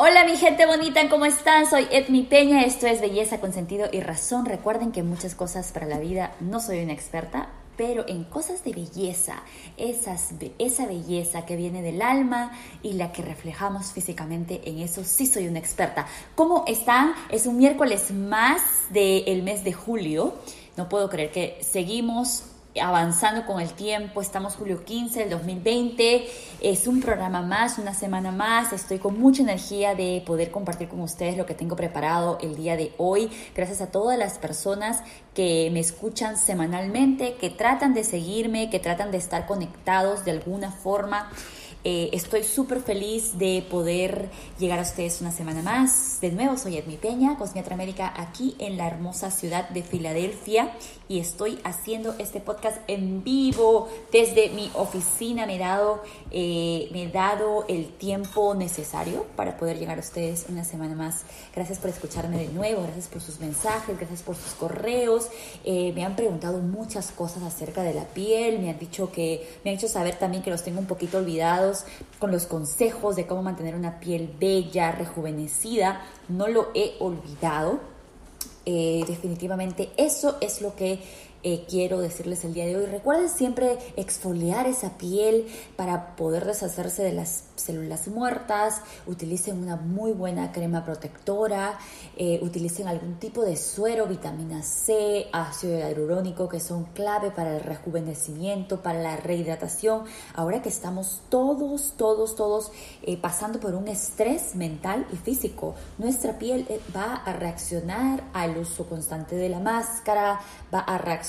Hola mi gente bonita, ¿cómo están? Soy Edmi Peña, esto es Belleza con Sentido y Razón. Recuerden que muchas cosas para la vida no soy una experta, pero en cosas de belleza, esa belleza que viene del alma y la que reflejamos físicamente, en eso sí soy una experta. ¿Cómo están? Es un miércoles más del mes de julio. No puedo creer que seguimos avanzando con el tiempo. Estamos julio 15 del 2020. Es un programa más, una semana más. Estoy con mucha energía de poder compartir con ustedes lo que tengo preparado el día de hoy. Gracias a todas las personas que me escuchan semanalmente, que tratan de seguirme, que tratan de estar conectados de alguna forma. Eh, estoy súper feliz de poder llegar a ustedes una semana más. De nuevo, soy Edmi Peña, Cosmiatra América, aquí en la hermosa ciudad de Filadelfia y estoy haciendo este podcast en vivo desde mi oficina. Me he dado, eh, me he dado el tiempo necesario para poder llegar a ustedes una semana más. Gracias por escucharme de nuevo, gracias por sus mensajes, gracias por sus correos. Eh, me han preguntado muchas cosas acerca de la piel, me han dicho que, me han hecho saber también que los tengo un poquito olvidados con los consejos de cómo mantener una piel bella, rejuvenecida. No lo he olvidado eh, definitivamente eso es lo que eh, quiero decirles el día de hoy. Recuerden siempre exfoliar esa piel para poder deshacerse de las células muertas. Utilicen una muy buena crema protectora. Eh, utilicen algún tipo de suero, vitamina C, ácido hialurónico, que son clave para el rejuvenecimiento, para la rehidratación. Ahora que estamos todos, todos, todos eh, pasando por un estrés mental y físico, nuestra piel va a reaccionar al uso constante de la máscara, va a reaccionar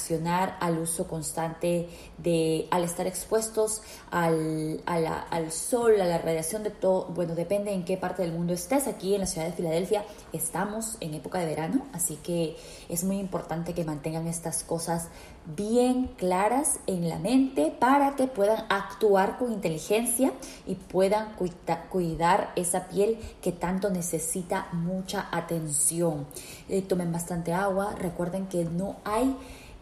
al uso constante de, al estar expuestos al, al sol, a la radiación de todo, bueno, depende en qué parte del mundo estés. Aquí en la ciudad de Filadelfia estamos en época de verano, así que es muy importante que mantengan estas cosas bien claras en la mente para que puedan actuar con inteligencia y puedan cuidar esa piel que tanto necesita mucha atención. Eh, tomen bastante agua, recuerden que no hay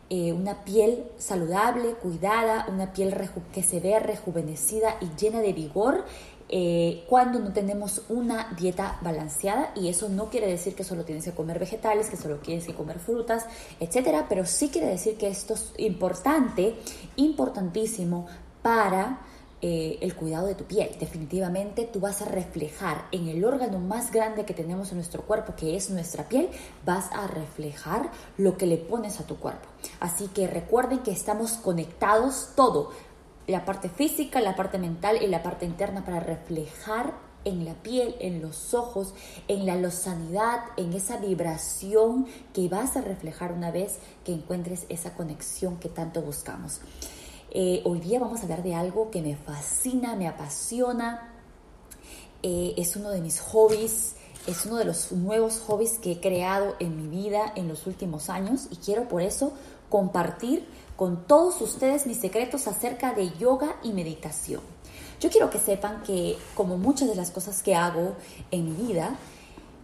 eh, una piel saludable, cuidada, una piel que se vea rejuvenecida y llena de vigor eh, cuando no tenemos una dieta balanceada. Y eso no quiere decir que solo tienes que comer vegetales, que solo tienes que comer frutas, etcétera, pero sí quiere decir que esto es importante, importantísimo para eh, el cuidado de tu piel. Definitivamente tú vas a reflejar en el órgano más grande que tenemos en nuestro cuerpo, que es nuestra piel, vas a reflejar lo que le pones a tu cuerpo. Así que recuerden que estamos conectados todo, la parte física, la parte mental y la parte interna para reflejar en la piel, en los ojos, en la lozanidad, en esa vibración que vas a reflejar una vez que encuentres esa conexión que tanto buscamos. Eh, hoy día vamos a hablar de algo que me fascina, me apasiona, eh, es uno de mis hobbies, es uno de los nuevos hobbies que he creado en mi vida en los últimos años y quiero por eso compartir con todos ustedes mis secretos acerca de yoga y meditación. Yo quiero que sepan que como muchas de las cosas que hago en mi vida,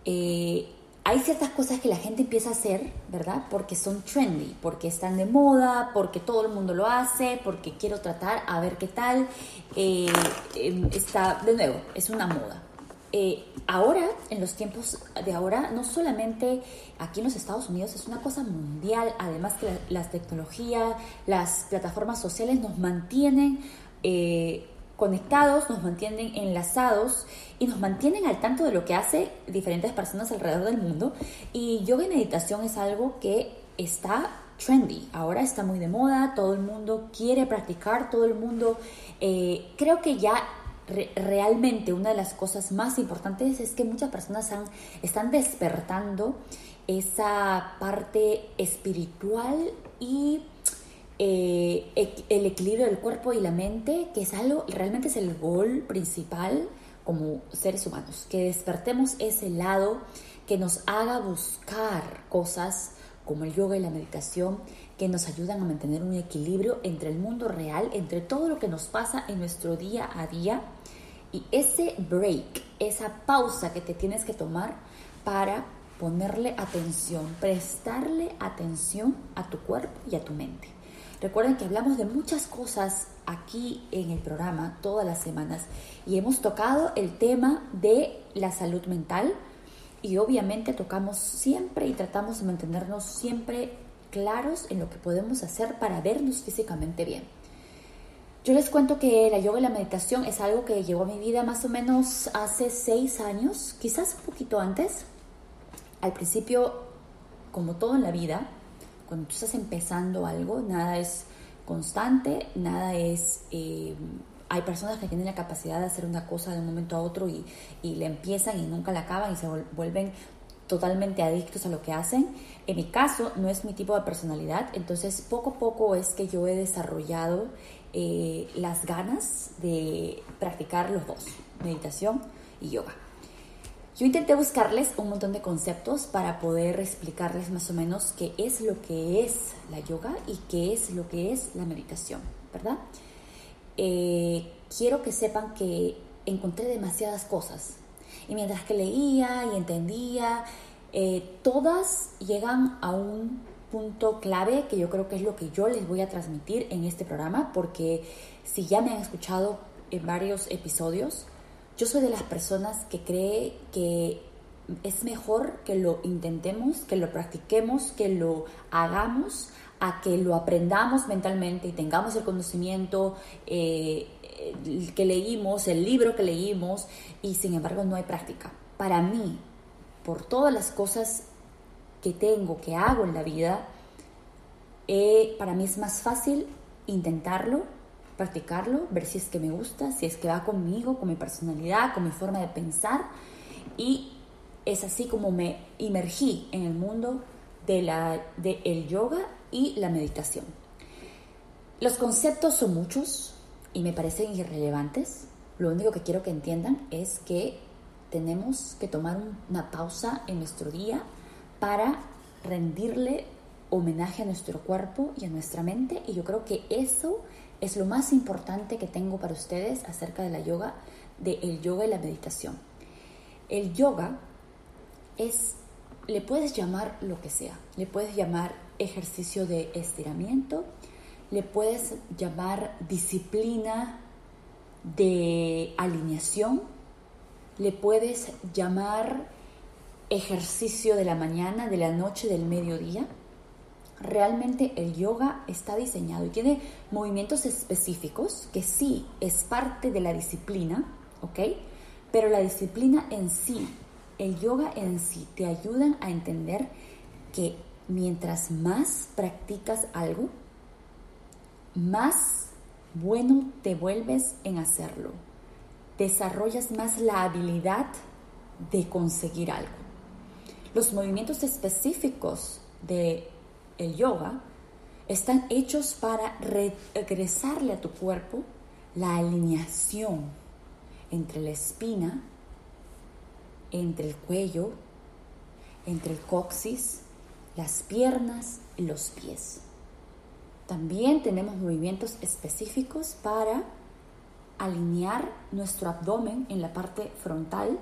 eh, hay ciertas cosas que la gente empieza a hacer, ¿verdad? Porque son trendy, porque están de moda, porque todo el mundo lo hace, porque quiero tratar a ver qué tal. Eh, em, está, de nuevo, es una moda. Eh, ahora, en los tiempos de ahora, no solamente aquí en los Estados Unidos, es una cosa mundial, además que la, tecnología, las plataformas sociales nos mantienen eh, conectados, nos mantienen enlazados y nos mantienen al tanto de lo que hace diferentes personas alrededor del mundo. Y yoga y meditación es algo que está trendy, ahora está muy de moda, todo el mundo quiere practicar, todo el mundo, eh, creo que ya realmente una de las cosas más importantes es que muchas personas están despertando esa parte espiritual y eh, el equilibrio del cuerpo y la mente, que es algo, realmente es el gol principal como seres humanos, que despertemos ese lado que nos haga buscar cosas como el yoga y la meditación que nos ayudan a mantener un equilibrio entre el mundo real, entre todo lo que nos pasa en nuestro día a día y ese break, esa pausa que te tienes que tomar para ponerle atención, prestarle atención a tu cuerpo y a tu mente. Recuerden que hablamos de muchas cosas aquí en el programa todas las semanas y hemos tocado el tema de la salud mental y obviamente tocamos siempre y tratamos de mantenernos siempre claros en lo que podemos hacer para vernos físicamente bien. Yo les cuento que la yoga y la meditación es algo que llegó a mi vida más o menos hace seis años, quizás un poquito antes. Al principio, como todo en la vida, cuando tú estás empezando algo, nada es constante, nada es... Eh, hay personas que tienen la capacidad de hacer una cosa de un momento a otro y, y le empiezan y nunca la acaban y se vuelven totalmente adictos a lo que hacen. En mi caso, no es mi tipo de personalidad, entonces poco a poco es que yo he desarrollado eh, las ganas de practicar los dos, meditación y yoga. Yo intenté buscarles un montón de conceptos para poder explicarles más o menos qué es lo que es la yoga y qué es lo que es la meditación, ¿verdad? Eh, quiero que sepan que encontré demasiadas cosas y mientras que leía y entendía, eh, todas llegan a un punto clave que yo creo que es lo que yo les voy a transmitir en este programa, porque si ya me han escuchado en varios episodios, yo soy de las personas que cree que es mejor que lo intentemos, que lo practiquemos, que lo hagamos, a que lo aprendamos mentalmente y tengamos el conocimiento eh, que leímos, el libro que leímos, y sin embargo no hay práctica. Para mí, por todas las cosas que tengo, que hago en la vida, eh, para mí es más fácil intentarlo, practicarlo, ver si es que me gusta, si es que va conmigo, con mi personalidad, con mi forma de pensar. Y es así como me imergí en el mundo de la, de el yoga y la meditación. Los conceptos son muchos y me parecen irrelevantes. Lo único que quiero que entiendan es que tenemos que tomar una pausa en nuestro día para rendirle homenaje a nuestro cuerpo y a nuestra mente. Y yo creo que eso es lo más importante que tengo para ustedes acerca de la yoga, de el yoga y la meditación. El yoga es, le puedes llamar lo que sea, le puedes llamar ejercicio de estiramiento, le puedes llamar disciplina de alineación, le puedes llamar ejercicio de la mañana, de la noche, del mediodía. Realmente el yoga está diseñado y tiene movimientos específicos que sí es parte de la disciplina, ¿ok? Pero la disciplina en sí, el yoga en sí, te ayudan a entender que mientras más practicas algo, más bueno te vuelves en hacerlo. Desarrollas más la habilidad de conseguir algo. Los movimientos específicos de el yoga están hechos para regresarle a tu cuerpo la alineación entre la espina, entre el cuello, entre el coxis, las piernas y los pies. También tenemos movimientos específicos para alinear nuestro abdomen en la parte frontal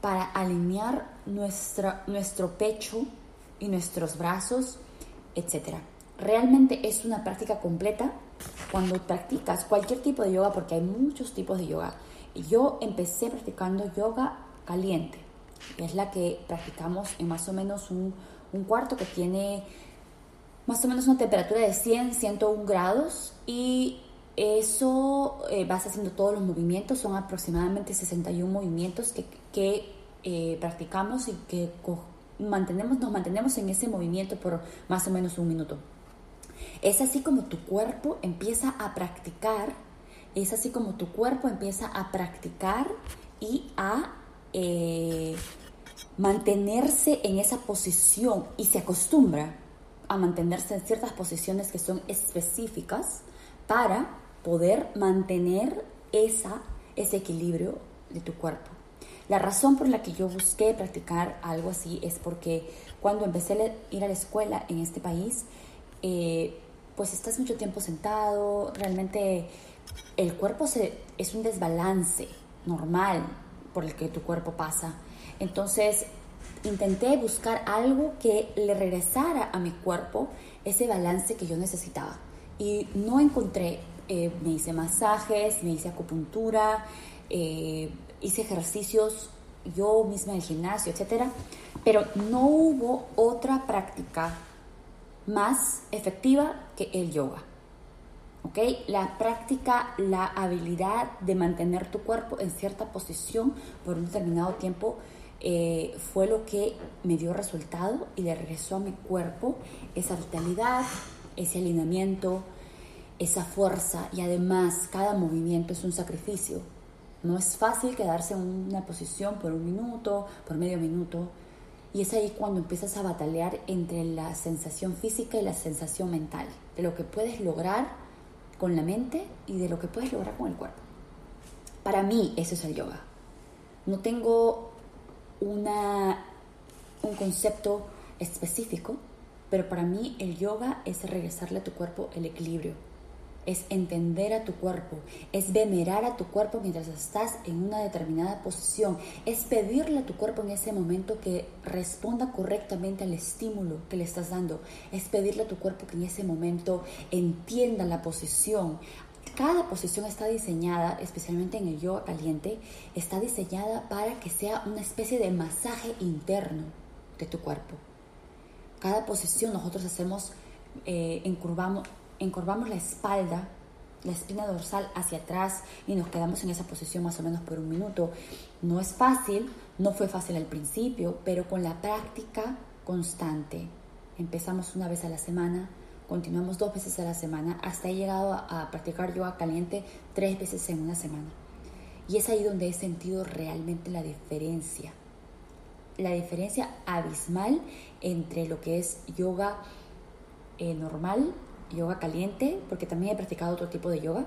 para alinear nuestra, nuestro pecho y nuestros brazos, etc. Realmente es una práctica completa cuando practicas cualquier tipo de yoga, porque hay muchos tipos de yoga. Yo empecé practicando yoga caliente, es la que practicamos en más o menos un, un cuarto que tiene más o menos una temperatura de 100, 101 grados y eso eh, vas haciendo todos los movimientos, son aproximadamente 61 movimientos que, eh, practicamos y que mantenemos, nos mantenemos en ese movimiento por más o menos un minuto. Es así como tu cuerpo empieza a practicar, es así como tu cuerpo empieza a practicar y a eh, mantenerse en esa posición y se acostumbra a mantenerse en ciertas posiciones que son específicas para poder mantener esa, ese equilibrio de tu cuerpo. La razón por la que yo busqué practicar algo así es porque cuando empecé a ir a la escuela en este país, eh, pues estás mucho tiempo sentado, realmente el cuerpo se, es un desbalance normal por el que tu cuerpo pasa. Entonces intenté buscar algo que le regresara a mi cuerpo ese balance que yo necesitaba y no encontré, eh, me hice masajes, me hice acupuntura, eh, hice ejercicios yo misma en el gimnasio, etcétera, pero no hubo otra práctica más efectiva que el yoga. ¿Ok? La práctica, la habilidad de mantener tu cuerpo en cierta posición por un determinado tiempo eh, fue lo que me dio resultado y le regresó a mi cuerpo esa vitalidad, ese alineamiento, esa fuerza y además cada movimiento es un sacrificio. No es fácil quedarse en una posición por un minuto, por medio minuto. Y es ahí cuando empiezas a batalear entre la sensación física y la sensación mental, de lo que puedes lograr con la mente y de lo que puedes lograr con el cuerpo. Para mí eso es el yoga. No tengo una, un concepto específico, pero para mí el yoga es regresarle a tu cuerpo el equilibrio, es entender a tu cuerpo, es venerar a tu cuerpo mientras estás en una determinada posición, es pedirle a tu cuerpo en ese momento que responda correctamente al estímulo que le estás dando, es pedirle a tu cuerpo que en ese momento entienda la posición. Cada posición está diseñada, especialmente en el yoga caliente, está diseñada para que sea una especie de masaje interno de tu cuerpo. Cada posición nosotros hacemos, eh, encurvamos, encorvamos la espalda, la espina dorsal hacia atrás y nos quedamos en esa posición más o menos por un minuto. No es fácil, no fue fácil al principio, pero con la práctica constante. Empezamos una vez a la semana, continuamos dos veces a la semana, hasta he llegado a, a practicar yoga caliente tres veces en una semana. Y es ahí donde he sentido realmente la diferencia. La diferencia abismal entre lo que es yoga eh, normal yoga caliente, porque también he practicado otro tipo de yoga,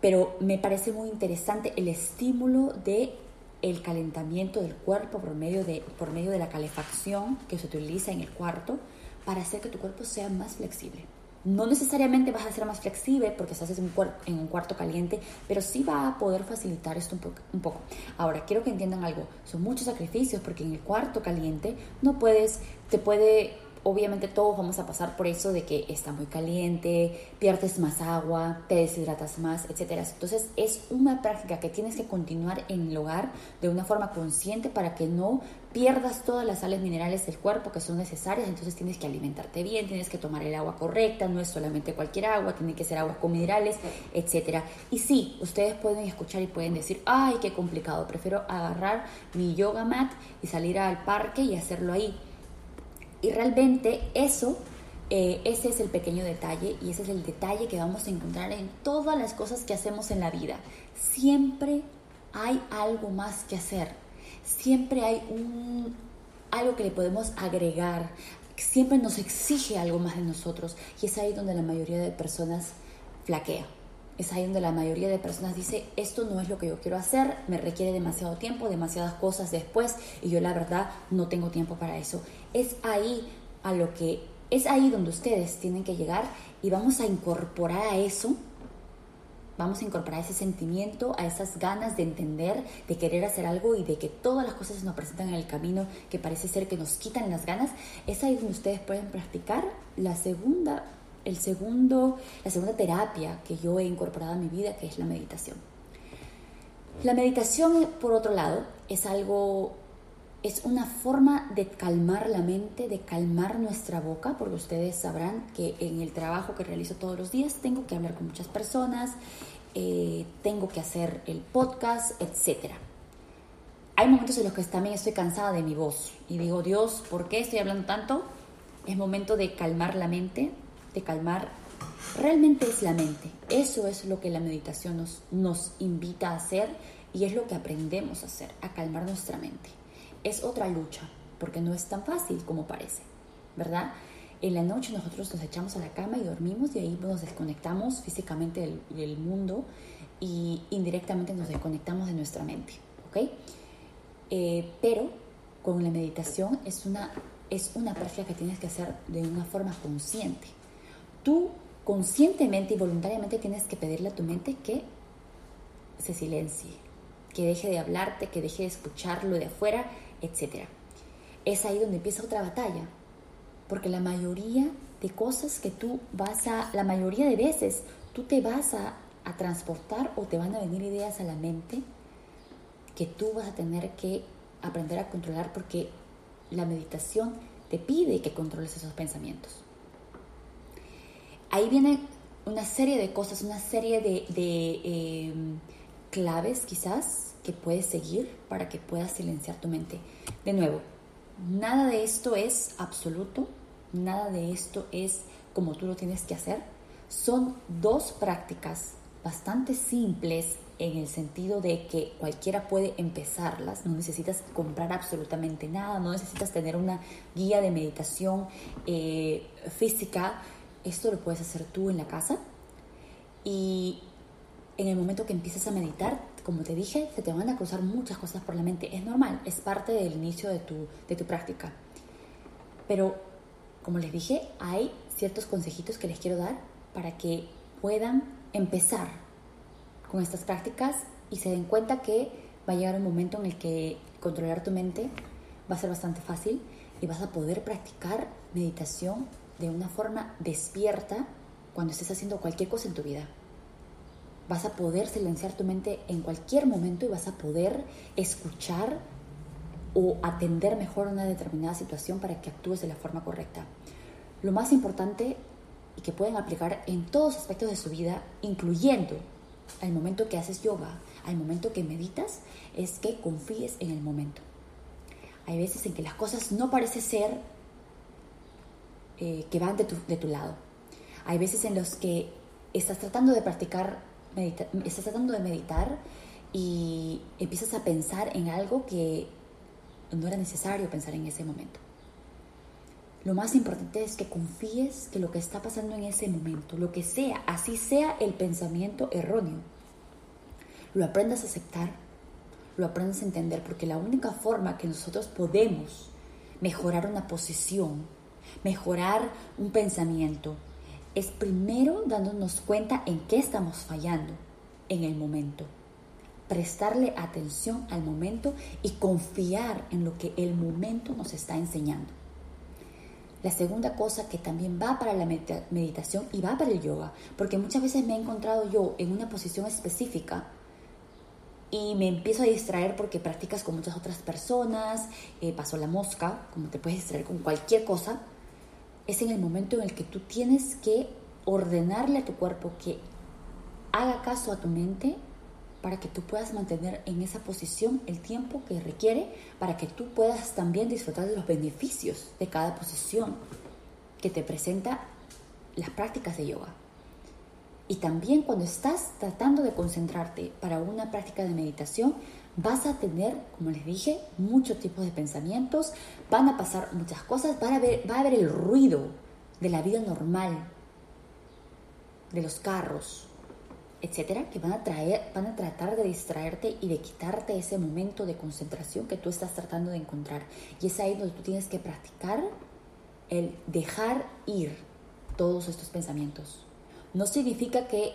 pero me parece muy interesante el estímulo de el calentamiento del cuerpo por medio de, por medio de la calefacción que se utiliza en el cuarto para hacer que tu cuerpo sea más flexible. No necesariamente vas a ser más flexible porque estás en un, en un cuarto caliente, pero sí va a poder facilitar esto un, un poco. Ahora, quiero que entiendan algo. Son muchos sacrificios porque en el cuarto caliente no puedes, te puede obviamente todos vamos a pasar por eso de que está muy caliente, pierdes más agua, te deshidratas más, etc. Entonces es una práctica que tienes que continuar en el hogar de una forma consciente para que no pierdas todas las sales minerales del cuerpo que son necesarias, entonces tienes que alimentarte bien, tienes que tomar el agua correcta, no es solamente cualquier agua, tiene que ser agua con minerales, etc. Y sí, ustedes pueden escuchar y pueden decir, ay, qué complicado, prefiero agarrar mi yoga mat y salir al parque y hacerlo ahí y realmente eso, eh, ese es el pequeño detalle y ese es el detalle que vamos a encontrar en todas las cosas que hacemos en la vida. Siempre hay algo más que hacer. Siempre hay un, algo que le podemos agregar. Siempre nos exige algo más de nosotros. Y es ahí donde la mayoría de personas flaquea es ahí donde la mayoría de personas dice, esto no es lo que yo quiero hacer, me requiere demasiado tiempo, demasiadas cosas después y yo la verdad no tengo tiempo para eso. Es ahí a lo que es ahí donde ustedes tienen que llegar y vamos a incorporar a eso vamos a incorporar ese sentimiento, a esas ganas de entender, de querer hacer algo y de que todas las cosas se nos presentan en el camino que parece ser que nos quitan las ganas, es ahí donde ustedes pueden practicar la segunda el segundo, la segunda terapia que yo he incorporado a mi vida, que es la meditación. La meditación, por otro lado, es algo, es una forma de calmar la mente, de calmar nuestra boca, porque ustedes sabrán que en el trabajo que realizo todos los días tengo que hablar con muchas personas, eh, tengo que hacer el podcast, etc. Hay momentos en los que también estoy cansada de mi voz y digo, Dios, ¿por qué estoy hablando tanto? Es momento de calmar la mente, de calmar realmente es la mente. Eso es lo que la meditación nos, nos invita a hacer y es lo que aprendemos a hacer, a calmar nuestra mente. Es otra lucha, porque no es tan fácil como parece, ¿verdad? En la noche nosotros nos echamos a la cama y dormimos y ahí nos desconectamos físicamente del, mundo y indirectamente nos desconectamos de nuestra mente, ¿ok? Eh, pero con la meditación es una, es una práctica que tienes que hacer de una forma consciente tú conscientemente y voluntariamente tienes que pedirle a tu mente que se silencie, que deje de hablarte, que deje de escucharlo de afuera, etc. Es ahí donde empieza otra batalla, porque la mayoría de cosas que tú vas a, la mayoría de veces, tú te vas a, a transportar o te van a venir ideas a la mente que tú vas a tener que aprender a controlar porque la meditación te pide que controles esos pensamientos. Ahí viene una serie de cosas, una serie de, em, claves quizás que puedes seguir para que puedas silenciar tu mente. De nuevo, nada de esto es absoluto, nada de esto es como tú lo tienes que hacer. Son dos prácticas bastante simples en el sentido de que cualquiera puede empezarlas, no necesitas comprar absolutamente nada, no necesitas tener una guía de meditación eh, física, esto lo puedes hacer tú en la casa y en el momento que empieces a meditar, como te dije, se te van a cruzar muchas cosas por la mente, es normal, es parte del inicio de tu, de tu práctica. Pero, como les dije, hay ciertos consejitos que les quiero dar para que puedan empezar con estas prácticas y se den cuenta que va a llegar un momento en el que controlar tu mente va a ser bastante fácil y vas a poder practicar meditación de una forma despierta cuando estés haciendo cualquier cosa en tu vida. Vas a poder silenciar tu mente en cualquier momento y vas a poder escuchar o atender mejor una determinada situación para que actúes de la forma correcta. Lo más importante y que pueden aplicar en todos aspectos de su vida, incluyendo al momento que haces yoga, al momento que meditas, es que confíes en el momento. Hay veces en que las cosas no parecen ser eh, que van de tu, de tu lado. Hay veces en los que estás tratando de practicar, estás tratando de meditar y empiezas a pensar en algo que no era necesario pensar en ese momento. Lo más importante es que confíes que lo que está pasando en ese momento, lo que sea, así sea el pensamiento erróneo, lo aprendas a aceptar, lo aprendas a entender, porque la única forma que nosotros podemos mejorar una posición, mejorar un pensamiento, es primero dándonos cuenta en qué estamos fallando en el momento. Prestarle atención al momento y confiar en lo que el momento nos está enseñando. La segunda cosa que también va para la meditación y va para el yoga, porque muchas veces me he encontrado yo en una posición específica y me empiezo a distraer porque practicas con muchas otras personas, eh, pasó la mosca, como te puedes distraer con cualquier cosa, es en el momento en el que tú tienes que ordenarle a tu cuerpo que haga caso a tu mente para que tú puedas mantener en esa posición el tiempo que requiere para que tú puedas también disfrutar de los beneficios de cada posición que te presenta las prácticas de yoga. Y también cuando estás tratando de concentrarte para una práctica de meditación, vas a tener, como les dije, muchos tipos de pensamientos, van a pasar muchas cosas, va a haber, va a haber el ruido de la vida normal, de los carros, etcétera, que van a, traer, van a tratar de distraerte y de quitarte ese momento de concentración que tú estás tratando de encontrar. Y es ahí donde tú tienes que practicar el dejar ir todos estos pensamientos. No significa que,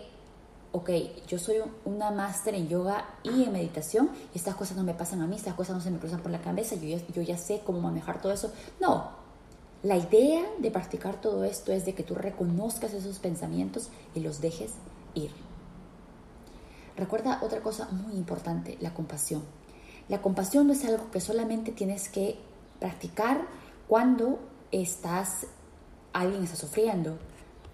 ok, yo soy una máster en yoga y en meditación y estas cosas no me pasan a mí, estas cosas no se me cruzan por la cabeza, yo yo ya sé cómo manejar todo eso. No, la idea de practicar todo esto es de que tú reconozcas esos pensamientos y los dejes ir. Recuerda otra cosa muy importante, la compasión. La compasión no es algo que solamente tienes que practicar cuando estás, alguien está sufriendo.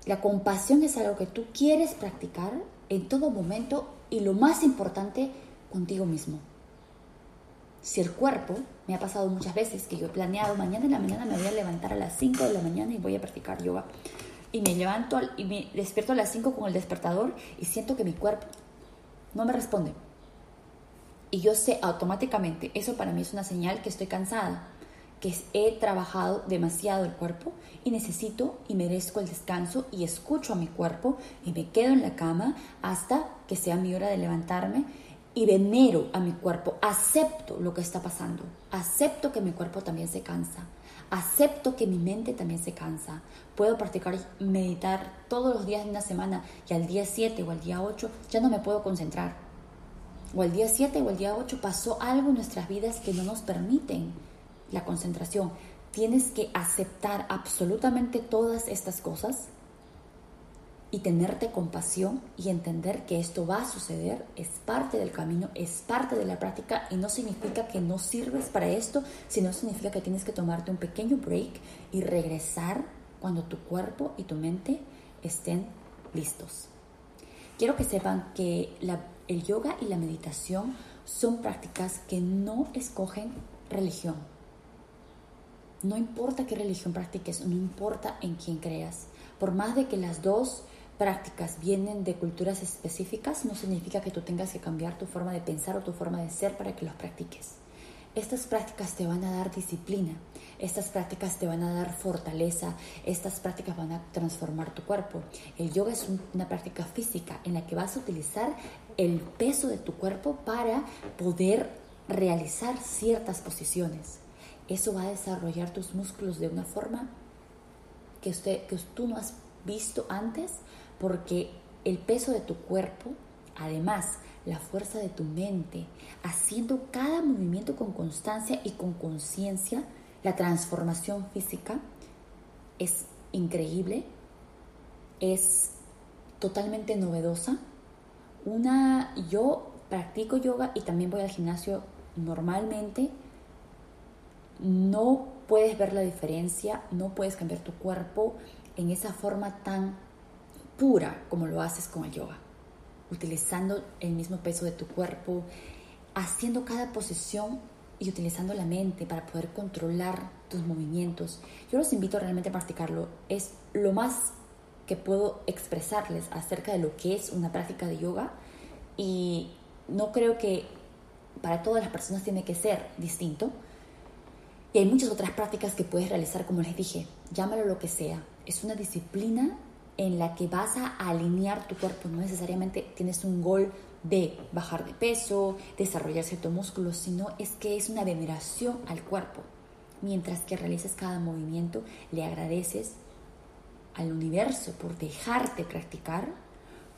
La compasión es algo que tú quieres practicar en todo momento y lo más importante, contigo mismo. Si el cuerpo, me ha pasado muchas veces que yo he planeado, mañana en la mañana me voy a levantar a las 5 de la mañana y voy a practicar yoga. Y me levanto y me despierto a las 5 con el despertador y siento que mi cuerpo no me responde. Y yo sé automáticamente, eso para mí es una señal que estoy cansada, que he trabajado demasiado el cuerpo y necesito y merezco el descanso y escucho a mi cuerpo y me quedo en la cama hasta que sea mi hora de levantarme y venero a mi cuerpo, acepto lo que está pasando, acepto que mi cuerpo también se cansa, acepto que mi mente también se cansa. Puedo practicar meditar todos los días de una semana y al día 7 o al día 8 ya no me puedo concentrar. O al día 7 o al día 8 pasó algo en nuestras vidas que no nos permiten la concentración. tienes que aceptar absolutamente todas estas cosas y tenerte compasión y entender que esto va a suceder, es parte del camino, es parte de la práctica y no significa que no sirves para esto, sino significa que tienes que tomarte un pequeño break y regresar cuando tu cuerpo y tu mente estén listos. Quiero que sepan que el yoga y la meditación son prácticas que no escogen religión. No importa qué religión practiques, no importa en quién creas. Por más de que las dos prácticas vienen de culturas específicas, no significa que tú tengas que cambiar tu forma de pensar o tu forma de ser para que los practiques. Estas prácticas te van a dar disciplina, estas prácticas te van a dar fortaleza, estas prácticas van a transformar tu cuerpo. El yoga es una práctica física en la que vas a utilizar el peso de tu cuerpo para poder realizar ciertas posiciones. Eso va a desarrollar tus músculos de una forma que, tú no has visto antes porque el peso de tu cuerpo, además la fuerza de tu mente, haciendo cada movimiento con constancia y con conciencia, la transformación física es increíble, es totalmente novedosa. Una, yo practico yoga y también voy al gimnasio normalmente. No puedes ver la diferencia, no puedes cambiar tu cuerpo en esa forma tan pura como lo haces con el yoga, utilizando el mismo peso de tu cuerpo, haciendo cada posición y utilizando la mente para poder controlar tus movimientos. Yo los invito realmente a practicarlo. Es lo más que puedo expresarles acerca de lo que es una práctica de yoga y no creo que para todas las personas tiene que ser distinto. Y hay muchas otras prácticas que puedes realizar, como les dije, llámalo lo que sea. Es una disciplina en la que vas a alinear tu cuerpo, no necesariamente tienes un gol de bajar de peso, desarrollar cierto músculo, sino es que es una veneración al cuerpo. Mientras que realizas cada movimiento, le agradeces al universo por dejarte practicar,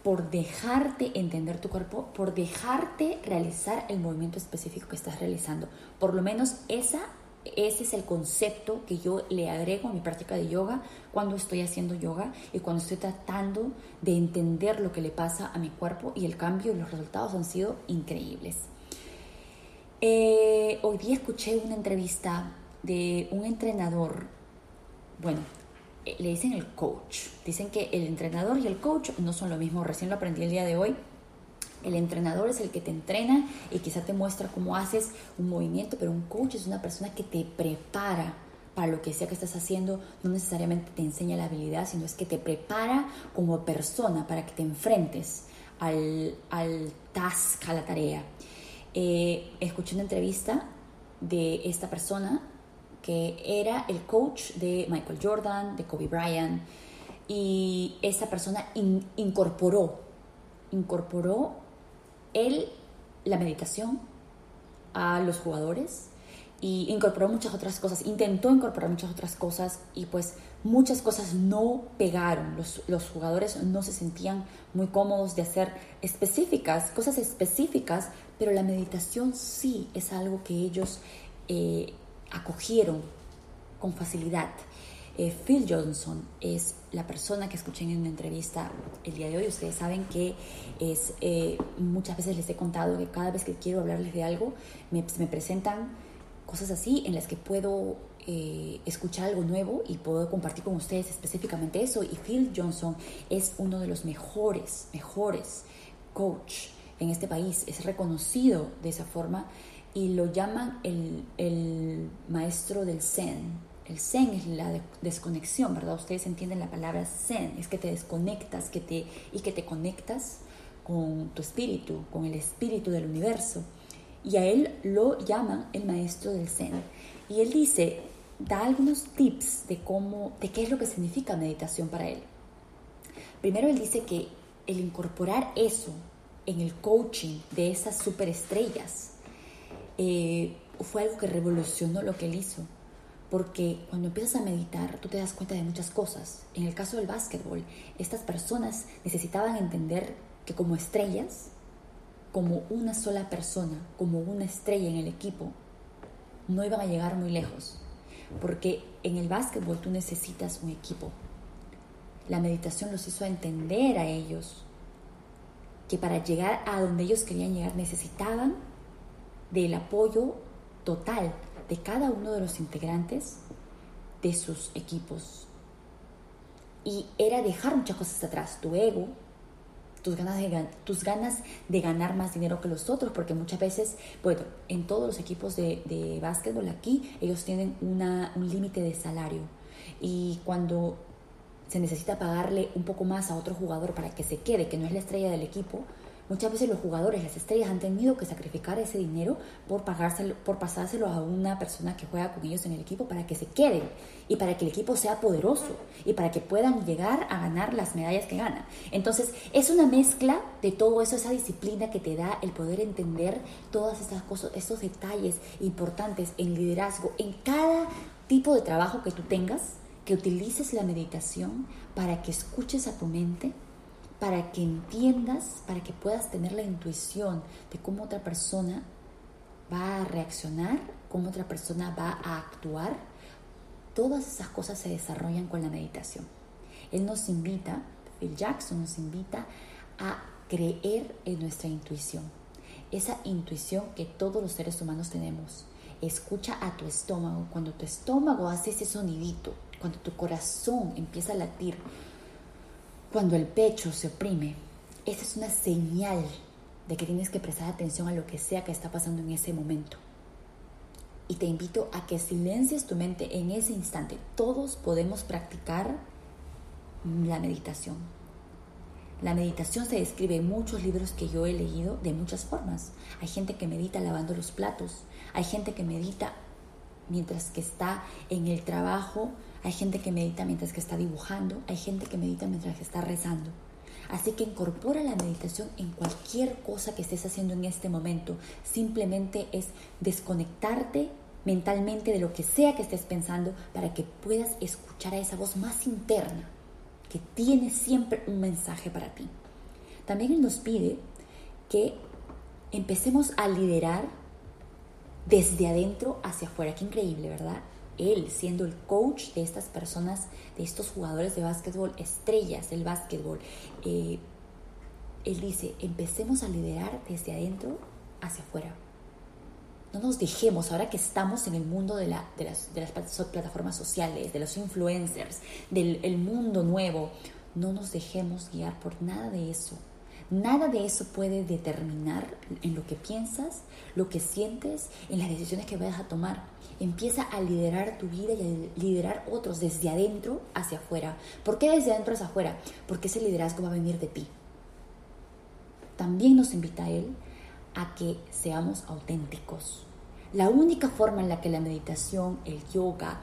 por dejarte entender tu cuerpo, por dejarte realizar el movimiento específico que estás realizando. Por lo menos esa ese es el concepto que yo le agrego a mi práctica de yoga cuando estoy haciendo yoga y cuando estoy tratando de entender lo que le pasa a mi cuerpo y el cambio y los resultados han sido increíbles. Eh, hoy día escuché una entrevista de un entrenador, bueno, eh, le dicen el coach, dicen que el entrenador y el coach no son lo mismo, recién lo aprendí el día de hoy el entrenador es el que te entrena y quizá te muestra cómo haces un movimiento, pero un coach es una persona que te prepara para lo que sea que estás haciendo, no necesariamente te enseña la habilidad, sino es que te prepara como persona para que te enfrentes al, task, a la tarea. Eh, escuché una entrevista de esta persona que era el coach de Michael Jordan, de Kobe Bryant, y esa persona incorporó, incorporó él la meditación a los jugadores y incorporó muchas otras cosas, intentó incorporar muchas otras cosas y pues muchas cosas no pegaron, los, los jugadores no se sentían muy cómodos de hacer específicas, cosas específicas, pero la meditación sí es algo que ellos eh, acogieron con facilidad. Eh, Phil Johnson es la persona que escuché en una entrevista el día de hoy. Ustedes saben que es, eh, muchas veces les he contado que cada vez que quiero hablarles de algo, me, presentan cosas así en las que puedo eh, escuchar algo nuevo y puedo compartir con ustedes específicamente eso. Y Phil Johnson es uno de los mejores, mejores coach en este país. Es reconocido de esa forma y lo llaman el, el maestro del Zen el zen es la desconexión, ¿verdad? Ustedes entienden la palabra zen, es que te desconectas que te, y que te conectas con tu espíritu, con el espíritu del universo. Y a él lo llaman el maestro del zen. Y él dice, da algunos tips de cómo, de qué es lo que significa meditación para él. Primero él dice que el incorporar eso en el coaching de esas superestrellas eh, fue algo que revolucionó lo que él hizo porque cuando empiezas a meditar tú te das cuenta de muchas cosas. En el caso del básquetbol, estas personas necesitaban entender que como estrellas, como una sola persona, como una estrella en el equipo, no iban a llegar muy lejos, porque en el básquetbol tú necesitas un equipo. La meditación los hizo entender a ellos que para llegar a donde ellos querían llegar necesitaban del apoyo total de cada uno de los integrantes de sus equipos. Y era dejar muchas cosas atrás, tu ego, tus ganas, de, tus ganas de ganar más dinero que los otros, porque muchas veces, bueno, en todos los equipos de, de básquetbol aquí, ellos tienen una, un límite de salario. Y cuando se necesita pagarle un poco más a otro jugador para que se quede, que no es la estrella del equipo, muchas veces los jugadores, las estrellas han tenido que sacrificar ese dinero por, pagárselo, por pasárselo a una persona que juega con ellos en el equipo para que se queden y para que el equipo sea poderoso y para que puedan llegar a ganar las medallas que ganan. Entonces, es una mezcla de todo eso, esa disciplina que te da el poder entender todas estas cosas, estos detalles importantes en liderazgo, en cada tipo de trabajo que tú tengas que utilices la meditación para que escuches a tu mente, para que entiendas, para que puedas tener la intuición de cómo otra persona va a reaccionar, cómo otra persona va a actuar. Todas esas cosas se desarrollan con la meditación. Él nos invita, Phil Jackson nos invita a creer en nuestra intuición. Esa intuición que todos los seres humanos tenemos. Escucha a tu estómago. Cuando tu estómago hace ese sonidito, cuando tu corazón empieza a latir, cuando el pecho se oprime, esa es una señal de que tienes que prestar atención a lo que sea que está pasando en ese momento. Y te invito a que silencies tu mente en ese instante. Todos podemos practicar la meditación. La meditación se describe en muchos libros que yo he leído de muchas formas. Hay gente que medita lavando los platos, hay gente que medita mientras que está en el trabajo hay gente que medita mientras que está dibujando, hay gente que medita mientras que está rezando. Así que incorpora la meditación en cualquier cosa que estés haciendo en este momento. Simplemente es desconectarte mentalmente de lo que sea que estés pensando para que puedas escuchar a esa voz más interna que tiene siempre un mensaje para ti. También Él nos pide que empecemos a liderar desde adentro hacia afuera. Qué increíble, ¿verdad? Él siendo el coach de estas personas, de estos jugadores de básquetbol, estrellas del básquetbol, eh, él dice, empecemos a liderar desde adentro hacia afuera. No nos dejemos, ahora que estamos en el mundo de, las, plataformas sociales, de los influencers, del mundo nuevo, no nos dejemos guiar por nada de eso. Nada de eso puede determinar en lo que piensas, lo que sientes, en las decisiones que vayas a tomar. Empieza a liderar tu vida y a liderar otros desde adentro hacia afuera. ¿Por qué desde adentro hacia afuera? Porque ese liderazgo va a venir de ti. También nos invita a Él a que seamos auténticos. La única forma en la que la meditación, el yoga,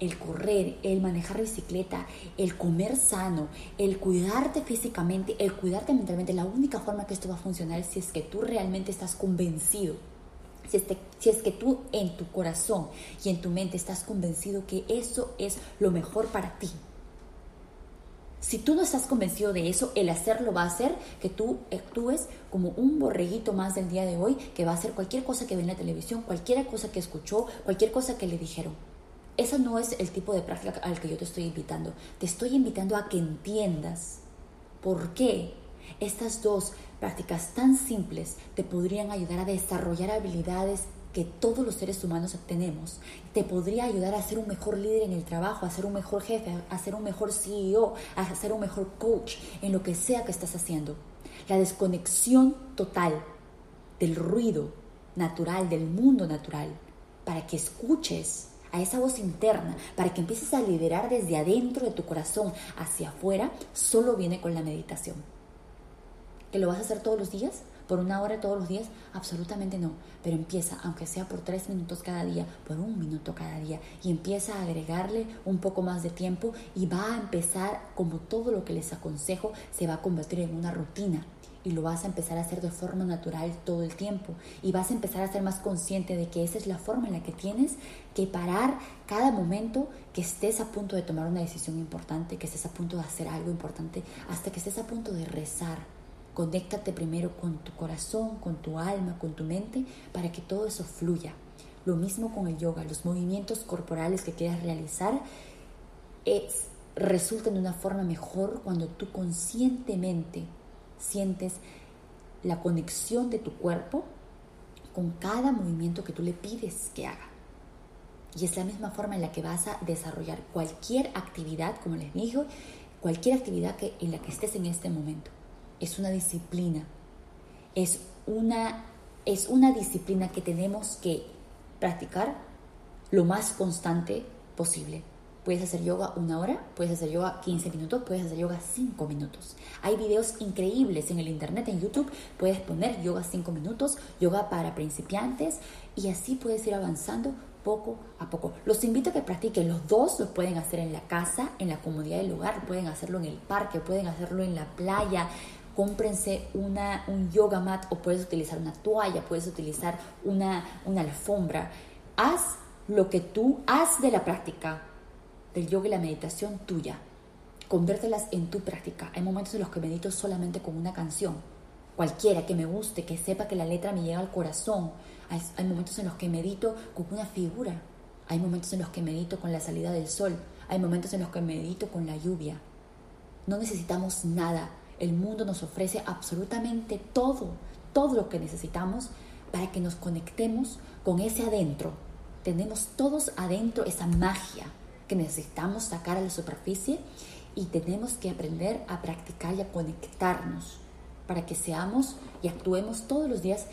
el correr, el manejar bicicleta, el comer sano, el cuidarte físicamente, el cuidarte mentalmente, la única forma que esto va a funcionar es si es que tú realmente estás convencido si es, que tú en tu corazón y en tu mente estás convencido que eso es lo mejor para ti. Si tú no estás convencido de eso, el hacerlo va a hacer que tú actúes como un borreguito más del día de hoy, que va a hacer cualquier cosa que ve en la televisión, cualquier cosa que escuchó, cualquier cosa que le dijeron. Ese no es el tipo de práctica al que yo te estoy invitando. Te estoy invitando a que entiendas por qué estas dos prácticas tan simples te podrían ayudar a desarrollar habilidades que todos los seres humanos tenemos. Te podría ayudar a ser un mejor líder en el trabajo, a ser un mejor jefe, a ser un mejor CEO, a ser un mejor coach en lo que sea que estás haciendo. La desconexión total del ruido natural, del mundo natural, para que escuches a esa voz interna, para que empieces a liderar desde adentro de tu corazón hacia afuera, solo viene con la meditación. ¿Que lo vas a hacer todos los días? ¿Por una hora todos los días? Absolutamente no. Pero empieza, aunque sea por tres minutos cada día, por un minuto cada día, y empieza a agregarle un poco más de tiempo y va a empezar, como todo lo que les aconsejo, se va a convertir en una rutina y lo vas a empezar a hacer de forma natural todo el tiempo. Y vas a empezar a ser más consciente de que esa es la forma en la que tienes que parar cada momento que estés a punto de tomar una decisión importante, que estés a punto de hacer algo importante, hasta que estés a punto de rezar. Conéctate primero con tu corazón, con tu alma, con tu mente, para que todo eso fluya. Lo mismo con el yoga, los movimientos corporales que quieras realizar es, resultan de una forma mejor cuando tú conscientemente sientes la conexión de tu cuerpo con cada movimiento que tú le pides que haga. Y es la misma forma en la que vas a desarrollar cualquier actividad, como les digo, cualquier actividad que, en la que estés en este momento. Es una disciplina, es una, es una disciplina que tenemos que practicar lo más constante posible. Puedes hacer yoga una hora, puedes hacer yoga 15 minutos, puedes hacer yoga 5 minutos. Hay videos increíbles en el internet, en YouTube. Puedes poner yoga 5 minutos, yoga para principiantes y así puedes ir avanzando poco a poco. Los invito a que practiquen. Los dos lo pueden hacer en la casa, en la comodidad del hogar, pueden hacerlo en el parque, pueden hacerlo en la playa. Cómprense una, un yoga mat o puedes utilizar una toalla, puedes utilizar una, una alfombra. Haz lo que tú, haz de la práctica del yoga y la meditación tuya. Convértelas en tu práctica. Hay momentos en los que medito solamente con una canción, cualquiera que me guste, que sepa que la letra me llega al corazón. Hay, hay momentos en los que medito con una figura. Hay momentos en los que medito con la salida del sol. Hay momentos en los que medito con la lluvia. No necesitamos nada. El mundo nos ofrece absolutamente todo, todo lo que necesitamos para que nos conectemos con ese adentro. Tenemos todos adentro esa magia, que necesitamos sacar a la superficie y tenemos que aprender a practicar y a conectarnos para que seamos y actuemos todos los días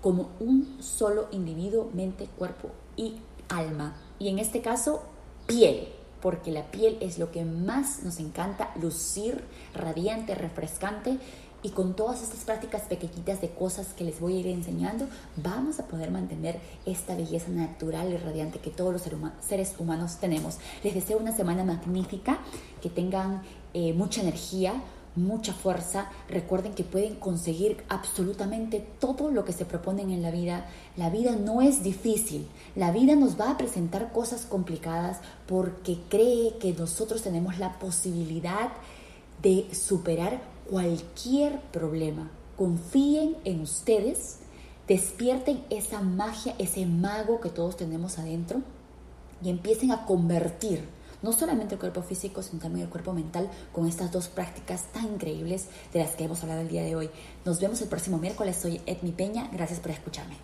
como un solo individuo, mente, cuerpo y alma. Y en este caso, piel, porque la piel es lo que más nos encanta lucir, radiante, refrescante y con todas estas prácticas pequeñitas de cosas que les voy a ir enseñando, vamos a poder mantener esta belleza natural y radiante que todos los seres humanos tenemos. Les deseo una semana magnífica, que tengan eh, mucha energía, mucha fuerza. Recuerden que pueden conseguir absolutamente todo lo que se proponen en la vida. La vida no es difícil. La vida nos va a presentar cosas complicadas porque cree que nosotros tenemos la posibilidad de superar cualquier problema. Confíen en ustedes, despierten esa magia, ese mago que todos tenemos adentro y empiecen a convertir no solamente el cuerpo físico, sino también el cuerpo mental con estas dos prácticas tan increíbles de las que hemos hablado el día de hoy. Nos vemos el próximo miércoles. Soy Edmi Peña. Gracias por escucharme.